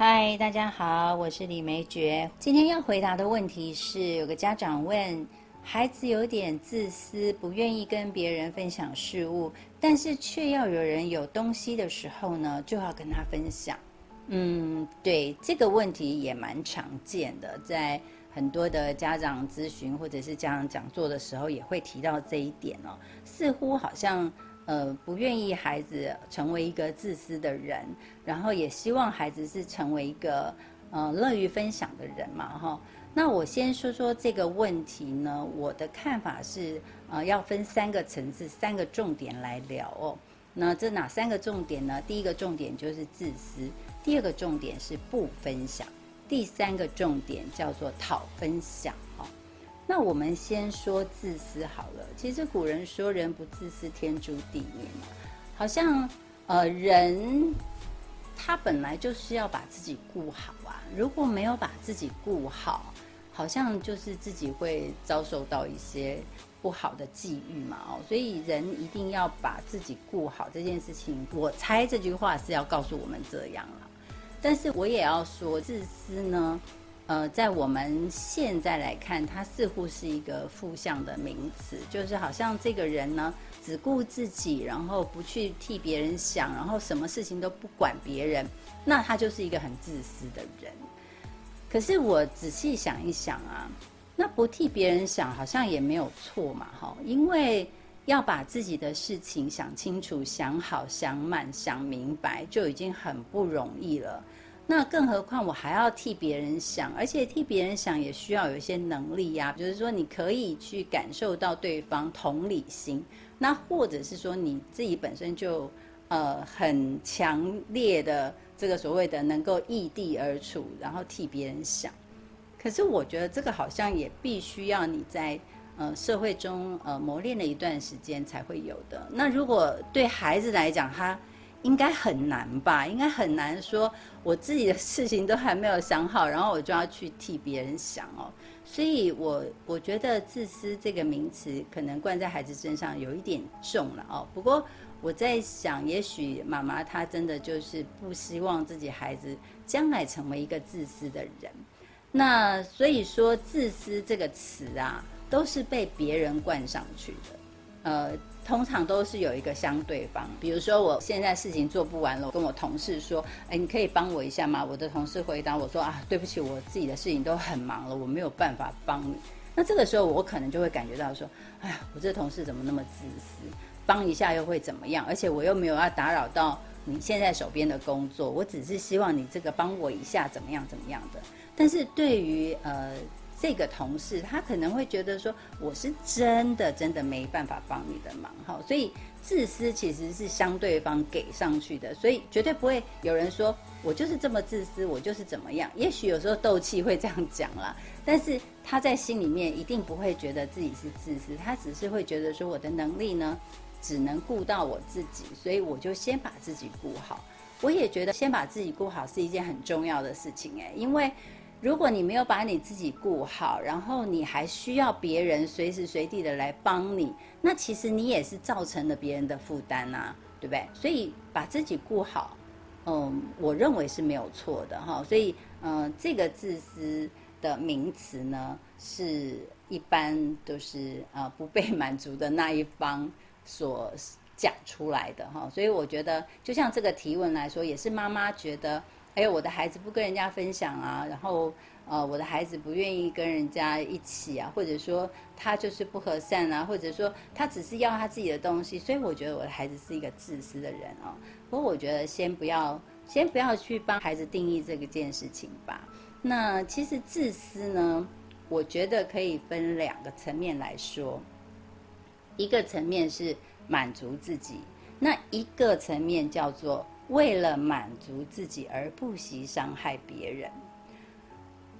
嗨，大家好，我是李梅珏。今天要回答的问题是，有个家长问，孩子有点自私，不愿意跟别人分享事物，但是却要有人有东西的时候呢，就要跟他分享。嗯，对，这个问题也蛮常见的，在很多的家长咨询或者是家长讲座的时候，也会提到这一点哦。似乎好像。呃，不愿意孩子成为一个自私的人，然后也希望孩子是成为一个呃乐于分享的人嘛，哈。那我先说说这个问题呢，我的看法是，呃，要分三个层次、三个重点来聊哦。那这哪三个重点呢？第一个重点就是自私，第二个重点是不分享，第三个重点叫做讨分享，那我们先说自私好了。其实古人说“人不自私，天诛地灭”嘛，好像呃人他本来就是要把自己顾好啊。如果没有把自己顾好，好像就是自己会遭受到一些不好的际遇嘛。哦，所以人一定要把自己顾好这件事情，我猜这句话是要告诉我们这样了。但是我也要说，自私呢。呃，在我们现在来看，它似乎是一个负向的名词，就是好像这个人呢只顾自己，然后不去替别人想，然后什么事情都不管别人，那他就是一个很自私的人。可是我仔细想一想啊，那不替别人想好像也没有错嘛，哈，因为要把自己的事情想清楚、想好、想满、想明白，就已经很不容易了。那更何况我还要替别人想，而且替别人想也需要有一些能力呀。就是说，你可以去感受到对方同理心，那或者是说你自己本身就呃很强烈的这个所谓的能够异地而处，然后替别人想。可是我觉得这个好像也必须要你在呃社会中呃磨练了一段时间才会有的。那如果对孩子来讲，他应该很难吧？应该很难说，我自己的事情都还没有想好，然后我就要去替别人想哦。所以，我我觉得“自私”这个名词可能灌在孩子身上有一点重了哦。不过，我在想，也许妈妈她真的就是不希望自己孩子将来成为一个自私的人。那所以说，“自私”这个词啊，都是被别人冠上去的。呃。通常都是有一个相对方，比如说我现在事情做不完了，我跟我同事说：“哎，你可以帮我一下吗？”我的同事回答我说：“啊，对不起，我自己的事情都很忙了，我没有办法帮你。”那这个时候我可能就会感觉到说：“哎呀，我这同事怎么那么自私？帮一下又会怎么样？而且我又没有要打扰到你现在手边的工作，我只是希望你这个帮我一下，怎么样怎么样的。”但是对于呃。这个同事他可能会觉得说，我是真的真的没办法帮你的忙哈，所以自私其实是相对方给上去的，所以绝对不会有人说我就是这么自私，我就是怎么样。也许有时候斗气会这样讲啦，但是他在心里面一定不会觉得自己是自私，他只是会觉得说我的能力呢只能顾到我自己，所以我就先把自己顾好。我也觉得先把自己顾好是一件很重要的事情诶，因为。如果你没有把你自己顾好，然后你还需要别人随时随地的来帮你，那其实你也是造成了别人的负担呐，对不对？所以把自己顾好，嗯，我认为是没有错的哈。所以，嗯，这个自私的名词呢，是一般都是呃不被满足的那一方所讲出来的哈。所以我觉得，就像这个提问来说，也是妈妈觉得。还有我的孩子不跟人家分享啊，然后呃我的孩子不愿意跟人家一起啊，或者说他就是不和善啊，或者说他只是要他自己的东西，所以我觉得我的孩子是一个自私的人啊。不过我觉得先不要先不要去帮孩子定义这个件事情吧。那其实自私呢，我觉得可以分两个层面来说，一个层面是满足自己，那一个层面叫做。为了满足自己而不惜伤害别人，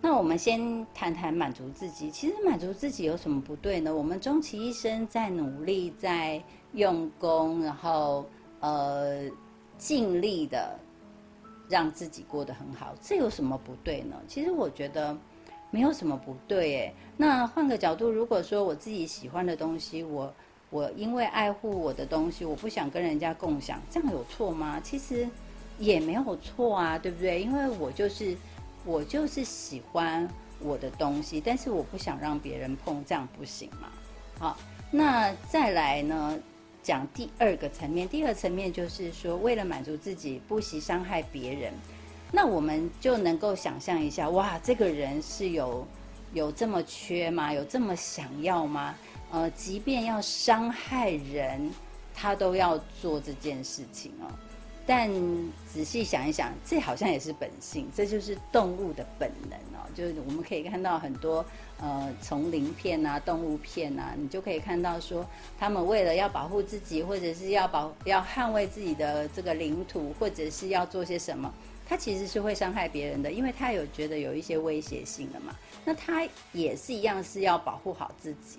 那我们先谈谈满足自己。其实满足自己有什么不对呢？我们终其一生在努力、在用功，然后呃尽力的让自己过得很好，这有什么不对呢？其实我觉得没有什么不对诶。那换个角度，如果说我自己喜欢的东西，我我因为爱护我的东西，我不想跟人家共享，这样有错吗？其实也没有错啊，对不对？因为我就是我就是喜欢我的东西，但是我不想让别人碰，这样不行吗。好，那再来呢，讲第二个层面，第二层面就是说，为了满足自己，不惜伤害别人。那我们就能够想象一下，哇，这个人是有有这么缺吗？有这么想要吗？呃，即便要伤害人，他都要做这件事情哦。但仔细想一想，这好像也是本性，这就是动物的本能哦。就是我们可以看到很多呃丛林片啊、动物片啊，你就可以看到说，他们为了要保护自己，或者是要保要捍卫自己的这个领土，或者是要做些什么。他其实是会伤害别人的，因为他有觉得有一些威胁性的嘛。那他也是一样是要保护好自己，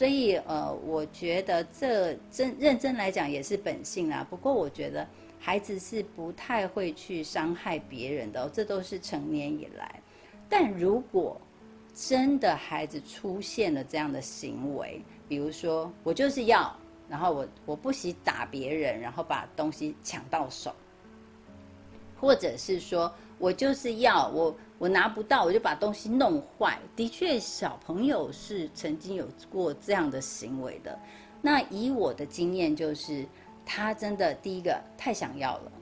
所以呃，我觉得这真认真来讲也是本性啊。不过我觉得孩子是不太会去伤害别人的，这都是成年以来。但如果真的孩子出现了这样的行为，比如说我就是要，然后我我不惜打别人，然后把东西抢到手。或者是说我就是要我我拿不到我就把东西弄坏，的确小朋友是曾经有过这样的行为的。那以我的经验就是，他真的第一个太想要了，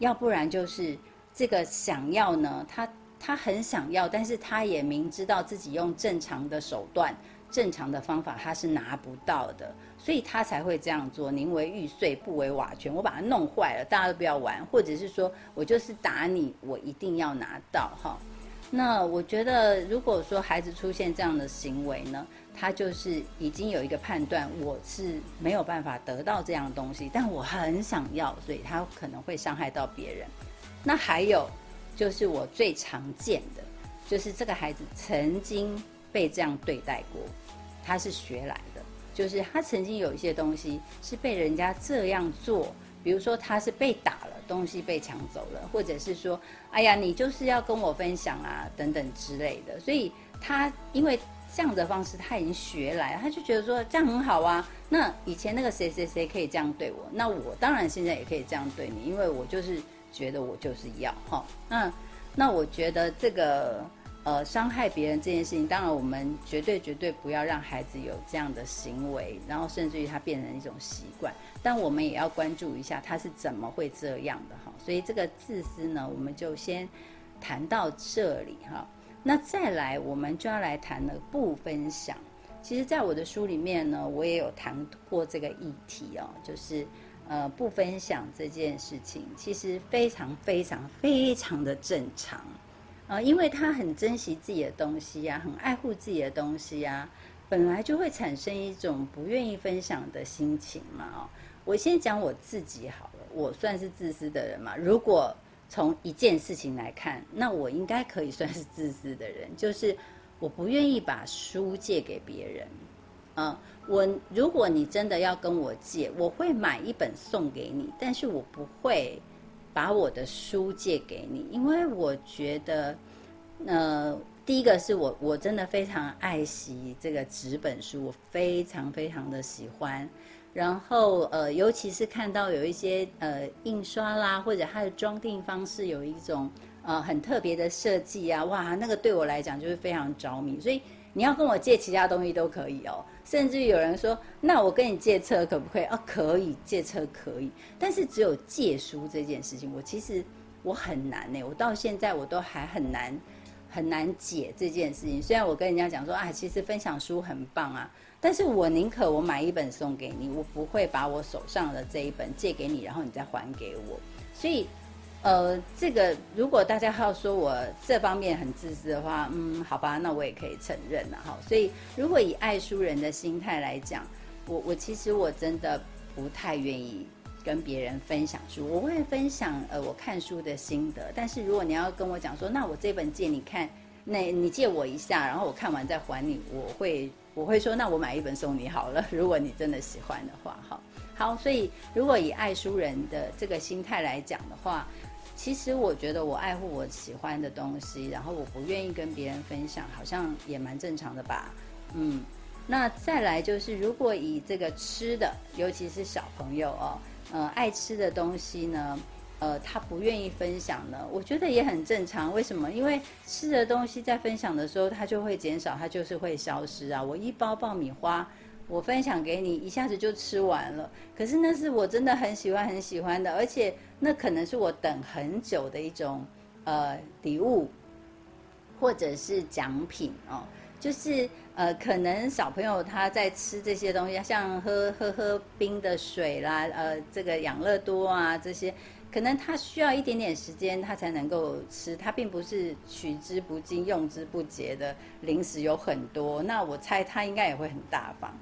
要不然就是这个想要呢，他他很想要，但是他也明知道自己用正常的手段。正常的方法他是拿不到的，所以他才会这样做。宁为玉碎不为瓦全，我把它弄坏了，大家都不要玩，或者是说我就是打你，我一定要拿到哈。那我觉得，如果说孩子出现这样的行为呢，他就是已经有一个判断，我是没有办法得到这样东西，但我很想要，所以他可能会伤害到别人。那还有就是我最常见的，就是这个孩子曾经被这样对待过。他是学来的，就是他曾经有一些东西是被人家这样做，比如说他是被打了，东西被抢走了，或者是说，哎呀，你就是要跟我分享啊，等等之类的。所以他因为这样的方式他已经学来，他就觉得说这样很好啊。那以前那个谁谁谁可以这样对我，那我当然现在也可以这样对你，因为我就是觉得我就是要哈。那那我觉得这个。呃，伤害别人这件事情，当然我们绝对绝对不要让孩子有这样的行为，然后甚至于他变成一种习惯。但我们也要关注一下他是怎么会这样的哈。所以这个自私呢，我们就先谈到这里哈。那再来，我们就要来谈了不分享。其实，在我的书里面呢，我也有谈过这个议题哦，就是呃不分享这件事情，其实非常非常非常的正常。啊，因为他很珍惜自己的东西呀，很爱护自己的东西呀，本来就会产生一种不愿意分享的心情嘛。哦，我先讲我自己好了，我算是自私的人嘛。如果从一件事情来看，那我应该可以算是自私的人，就是我不愿意把书借给别人。嗯，我如果你真的要跟我借，我会买一本送给你，但是我不会。把我的书借给你，因为我觉得，呃，第一个是我我真的非常爱惜这个纸本书，我非常非常的喜欢。然后呃，尤其是看到有一些呃印刷啦，或者它的装订方式有一种呃很特别的设计啊，哇，那个对我来讲就是非常着迷，所以。你要跟我借其他东西都可以哦，甚至有人说，那我跟你借车可不可以？啊，可以，借车可以，但是只有借书这件事情，我其实我很难呢，我到现在我都还很难很难解这件事情。虽然我跟人家讲说，啊，其实分享书很棒啊，但是我宁可我买一本送给你，我不会把我手上的这一本借给你，然后你再还给我，所以。呃，这个如果大家要说我这方面很自私的话，嗯，好吧，那我也可以承认了哈。所以，如果以爱书人的心态来讲，我我其实我真的不太愿意跟别人分享书。我会分享呃我看书的心得，但是如果你要跟我讲说，那我这本借你看，那你借我一下，然后我看完再还你，我会我会说，那我买一本送你好了。如果你真的喜欢的话，哈，好，所以如果以爱书人的这个心态来讲的话。其实我觉得我爱护我喜欢的东西，然后我不愿意跟别人分享，好像也蛮正常的吧。嗯，那再来就是，如果以这个吃的，尤其是小朋友哦，呃，爱吃的东西呢，呃，他不愿意分享呢？我觉得也很正常。为什么？因为吃的东西在分享的时候，它就会减少，它就是会消失啊。我一包爆米花，我分享给你，一下子就吃完了。可是那是我真的很喜欢很喜欢的，而且那可能是我等很久的一种呃礼物，或者是奖品哦。就是呃，可能小朋友他在吃这些东西，像喝喝喝冰的水啦，呃，这个养乐多啊这些。可能他需要一点点时间，他才能够吃。他并不是取之不尽、用之不竭的零食有很多。那我猜他应该也会很大方。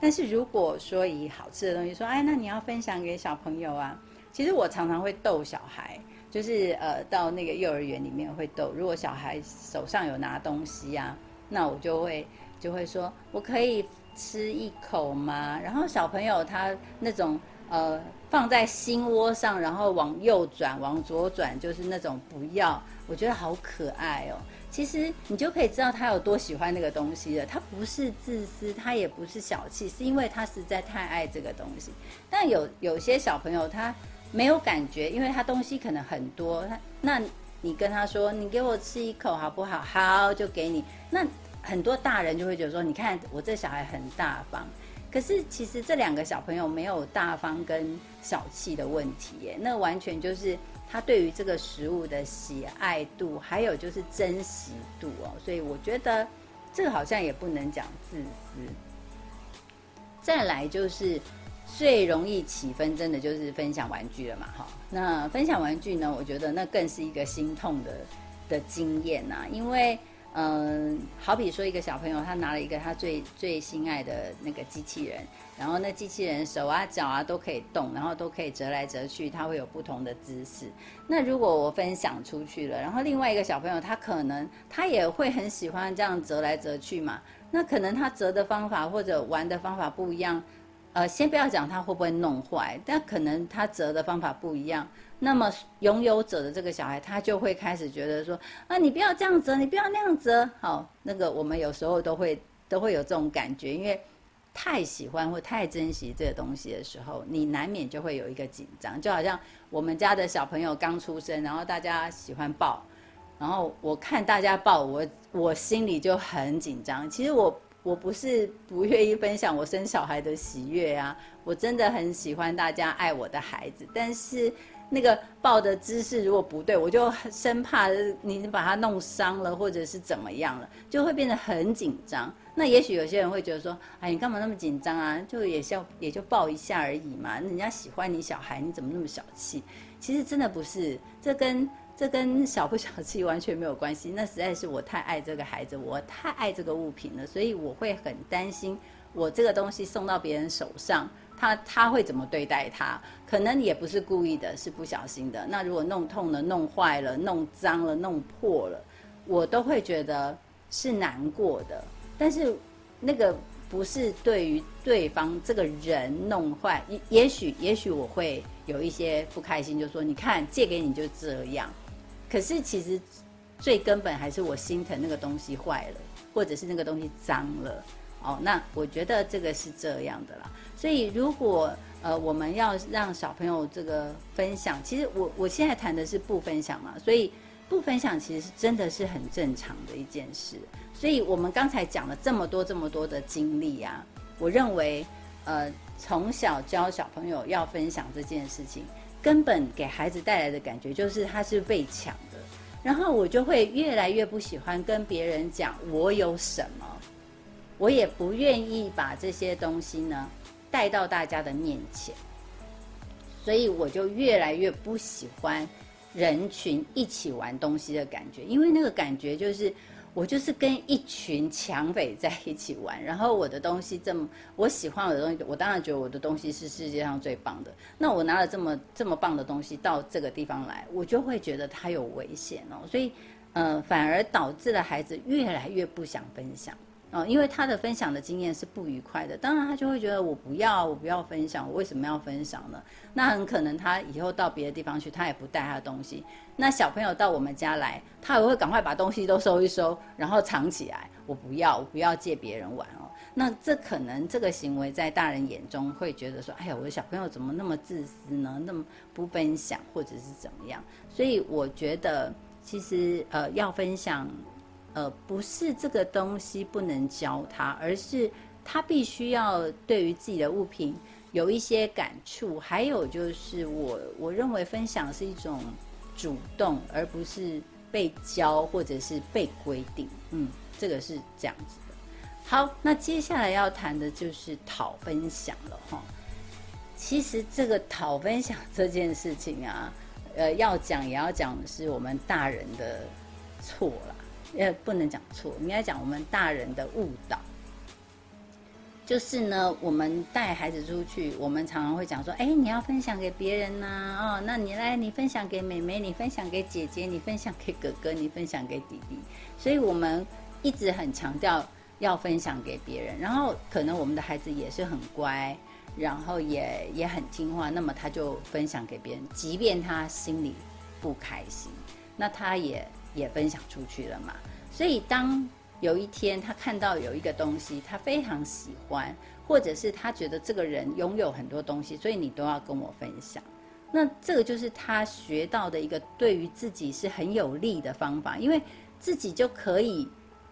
但是如果说以好吃的东西说，哎，那你要分享给小朋友啊。其实我常常会逗小孩，就是呃到那个幼儿园里面会逗。如果小孩手上有拿东西啊，那我就会就会说，我可以吃一口吗？然后小朋友他那种。呃，放在心窝上，然后往右转，往左转，就是那种不要，我觉得好可爱哦。其实你就可以知道他有多喜欢那个东西了。他不是自私，他也不是小气，是因为他实在太爱这个东西。但有有些小朋友他没有感觉，因为他东西可能很多。那你跟他说，你给我吃一口好不好？好，就给你。那很多大人就会觉得说，你看我这小孩很大方。可是，其实这两个小朋友没有大方跟小气的问题耶，那完全就是他对于这个食物的喜爱度，还有就是珍惜度哦。所以我觉得这个好像也不能讲自私。再来就是最容易起纷争的，就是分享玩具了嘛，哈。那分享玩具呢，我觉得那更是一个心痛的的经验呐，因为。嗯，好比说一个小朋友，他拿了一个他最最心爱的那个机器人，然后那机器人手啊脚啊都可以动，然后都可以折来折去，它会有不同的姿势。那如果我分享出去了，然后另外一个小朋友他可能他也会很喜欢这样折来折去嘛，那可能他折的方法或者玩的方法不一样。呃，先不要讲他会不会弄坏，但可能他折的方法不一样。那么拥有者的这个小孩，他就会开始觉得说：啊，你不要这样折，你不要那样折。好，那个我们有时候都会都会有这种感觉，因为太喜欢或太珍惜这个东西的时候，你难免就会有一个紧张。就好像我们家的小朋友刚出生，然后大家喜欢抱，然后我看大家抱我，我心里就很紧张。其实我。我不是不愿意分享我生小孩的喜悦啊，我真的很喜欢大家爱我的孩子，但是那个抱的姿势如果不对，我就生怕你把他弄伤了，或者是怎么样了，就会变得很紧张。那也许有些人会觉得说，哎，你干嘛那么紧张啊？就也笑，也就抱一下而已嘛。人家喜欢你小孩，你怎么那么小气？其实真的不是，这跟。这跟小不小气完全没有关系，那实在是我太爱这个孩子，我太爱这个物品了，所以我会很担心，我这个东西送到别人手上，他他会怎么对待他？可能也不是故意的，是不小心的。那如果弄痛了、弄坏了、弄脏了、弄破了，我都会觉得是难过的。但是那个不是对于对方这个人弄坏，也许也许我会有一些不开心，就说你看借给你就这样。可是其实最根本还是我心疼那个东西坏了，或者是那个东西脏了，哦，那我觉得这个是这样的啦。所以如果呃我们要让小朋友这个分享，其实我我现在谈的是不分享嘛，所以不分享其实真的是很正常的一件事。所以我们刚才讲了这么多这么多的经历啊，我认为呃从小教小朋友要分享这件事情。根本给孩子带来的感觉就是他是被抢的，然后我就会越来越不喜欢跟别人讲我有什么，我也不愿意把这些东西呢带到大家的面前，所以我就越来越不喜欢人群一起玩东西的感觉，因为那个感觉就是。我就是跟一群强匪在一起玩，然后我的东西这么我喜欢我的东西，我当然觉得我的东西是世界上最棒的。那我拿了这么这么棒的东西到这个地方来，我就会觉得它有危险哦。所以，呃，反而导致了孩子越来越不想分享。哦，因为他的分享的经验是不愉快的，当然他就会觉得我不要，我不要分享，我为什么要分享呢？那很可能他以后到别的地方去，他也不带他的东西。那小朋友到我们家来，他也会赶快把东西都收一收，然后藏起来。我不要，我不要借别人玩哦。那这可能这个行为在大人眼中会觉得说，哎呀，我的小朋友怎么那么自私呢？那么不分享，或者是怎么样？所以我觉得，其实呃，要分享。呃，不是这个东西不能教他，而是他必须要对于自己的物品有一些感触。还有就是，我我认为分享是一种主动，而不是被教或者是被规定。嗯，这个是这样子的。好，那接下来要谈的就是讨分享了哈。其实这个讨分享这件事情啊，呃，要讲也要讲是我们大人的错了。也不能讲错，应该讲我们大人的误导。就是呢，我们带孩子出去，我们常常会讲说：“哎，你要分享给别人呐，哦，那你来，你分享给妹妹，你分享给姐姐，你分享给哥哥，你分享给弟弟。”所以，我们一直很强调要分享给别人。然后，可能我们的孩子也是很乖，然后也也很听话，那么他就分享给别人，即便他心里不开心，那他也。也分享出去了嘛，所以当有一天他看到有一个东西，他非常喜欢，或者是他觉得这个人拥有很多东西，所以你都要跟我分享。那这个就是他学到的一个对于自己是很有利的方法，因为自己就可以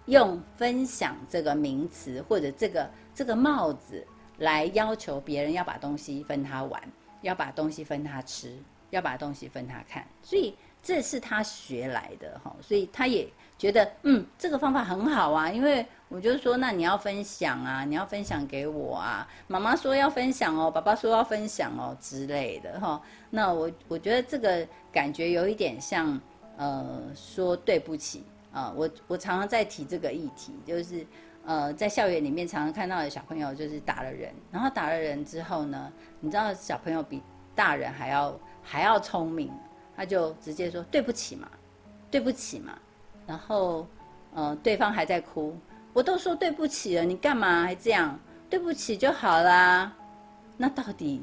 用分享这个名词或者这个这个帽子来要求别人要把东西分他玩，要把东西分他吃，要把东西分他看，所以。这是他学来的哈，所以他也觉得嗯，这个方法很好啊。因为我就说，那你要分享啊，你要分享给我啊。妈妈说要分享哦，爸爸说要分享哦之类的哈。那我我觉得这个感觉有一点像呃，说对不起啊。我我常常在提这个议题，就是呃，在校园里面常常看到的小朋友就是打了人，然后打了人之后呢，你知道小朋友比大人还要还要聪明。他就直接说对不起嘛，对不起嘛，然后，呃，对方还在哭，我都说对不起了，你干嘛还这样？对不起就好啦。那到底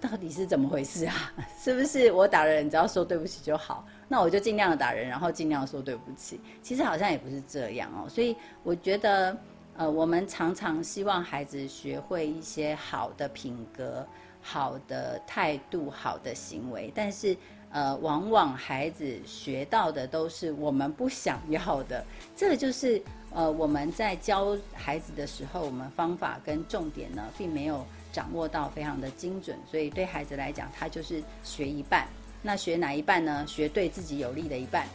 到底是怎么回事啊？是不是我打人只要说对不起就好？那我就尽量打人，然后尽量说对不起。其实好像也不是这样哦。所以我觉得，呃，我们常常希望孩子学会一些好的品格、好的态度、好的行为，但是。呃，往往孩子学到的都是我们不想要的，这个就是呃我们在教孩子的时候，我们方法跟重点呢，并没有掌握到非常的精准，所以对孩子来讲，他就是学一半。那学哪一半呢？学对自己有利的一半。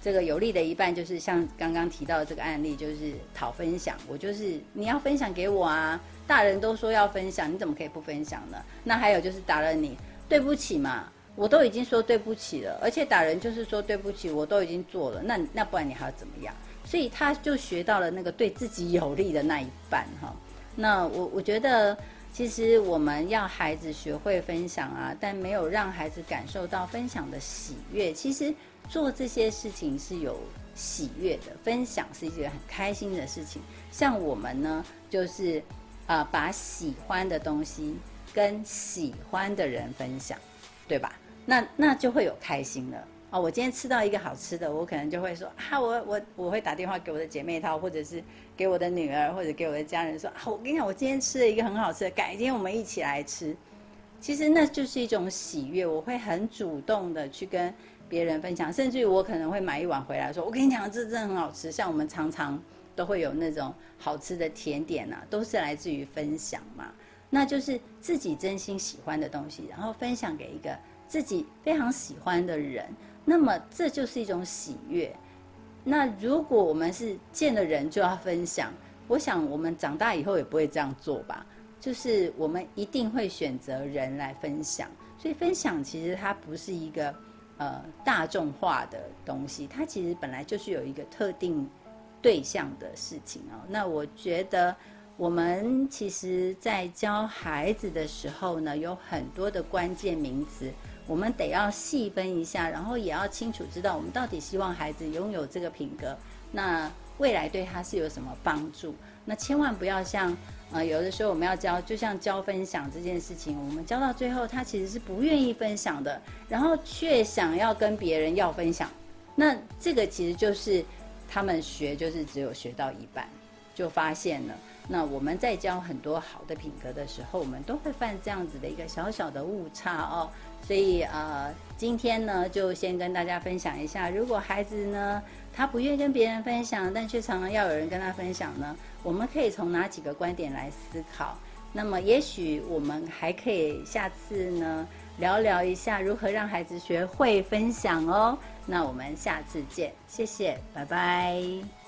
这个有利的一半就是像刚刚提到的这个案例，就是讨分享。我就是你要分享给我啊，大人都说要分享，你怎么可以不分享呢？那还有就是打了你，对不起嘛。我都已经说对不起了，而且打人就是说对不起，我都已经做了，那那不然你还要怎么样？所以他就学到了那个对自己有利的那一半哈。那我我觉得，其实我们要孩子学会分享啊，但没有让孩子感受到分享的喜悦。其实做这些事情是有喜悦的，分享是一件很开心的事情。像我们呢，就是啊，把喜欢的东西跟喜欢的人分享，对吧？那那就会有开心了哦！我今天吃到一个好吃的，我可能就会说啊，我我我会打电话给我的姐妹淘，或者是给我的女儿，或者给我的家人说啊，我跟你讲，我今天吃了一个很好吃的，改天我们一起来吃。其实那就是一种喜悦，我会很主动的去跟别人分享，甚至于我可能会买一碗回来，说我跟你讲，这真的很好吃。像我们常常都会有那种好吃的甜点啊，都是来自于分享嘛。那就是自己真心喜欢的东西，然后分享给一个。自己非常喜欢的人，那么这就是一种喜悦。那如果我们是见了人就要分享，我想我们长大以后也不会这样做吧？就是我们一定会选择人来分享。所以分享其实它不是一个呃大众化的东西，它其实本来就是有一个特定对象的事情哦。那我觉得我们其实，在教孩子的时候呢，有很多的关键名词。我们得要细分一下，然后也要清楚知道我们到底希望孩子拥有这个品格。那未来对他是有什么帮助。那千万不要像呃有的时候我们要教，就像教分享这件事情，我们教到最后他其实是不愿意分享的，然后却想要跟别人要分享。那这个其实就是他们学就是只有学到一半就发现了。那我们在教很多好的品格的时候，我们都会犯这样子的一个小小的误差哦。所以呃，今天呢就先跟大家分享一下，如果孩子呢他不愿意跟别人分享，但却常常要有人跟他分享呢，我们可以从哪几个观点来思考？那么也许我们还可以下次呢聊聊一下如何让孩子学会分享哦。那我们下次见，谢谢，拜拜。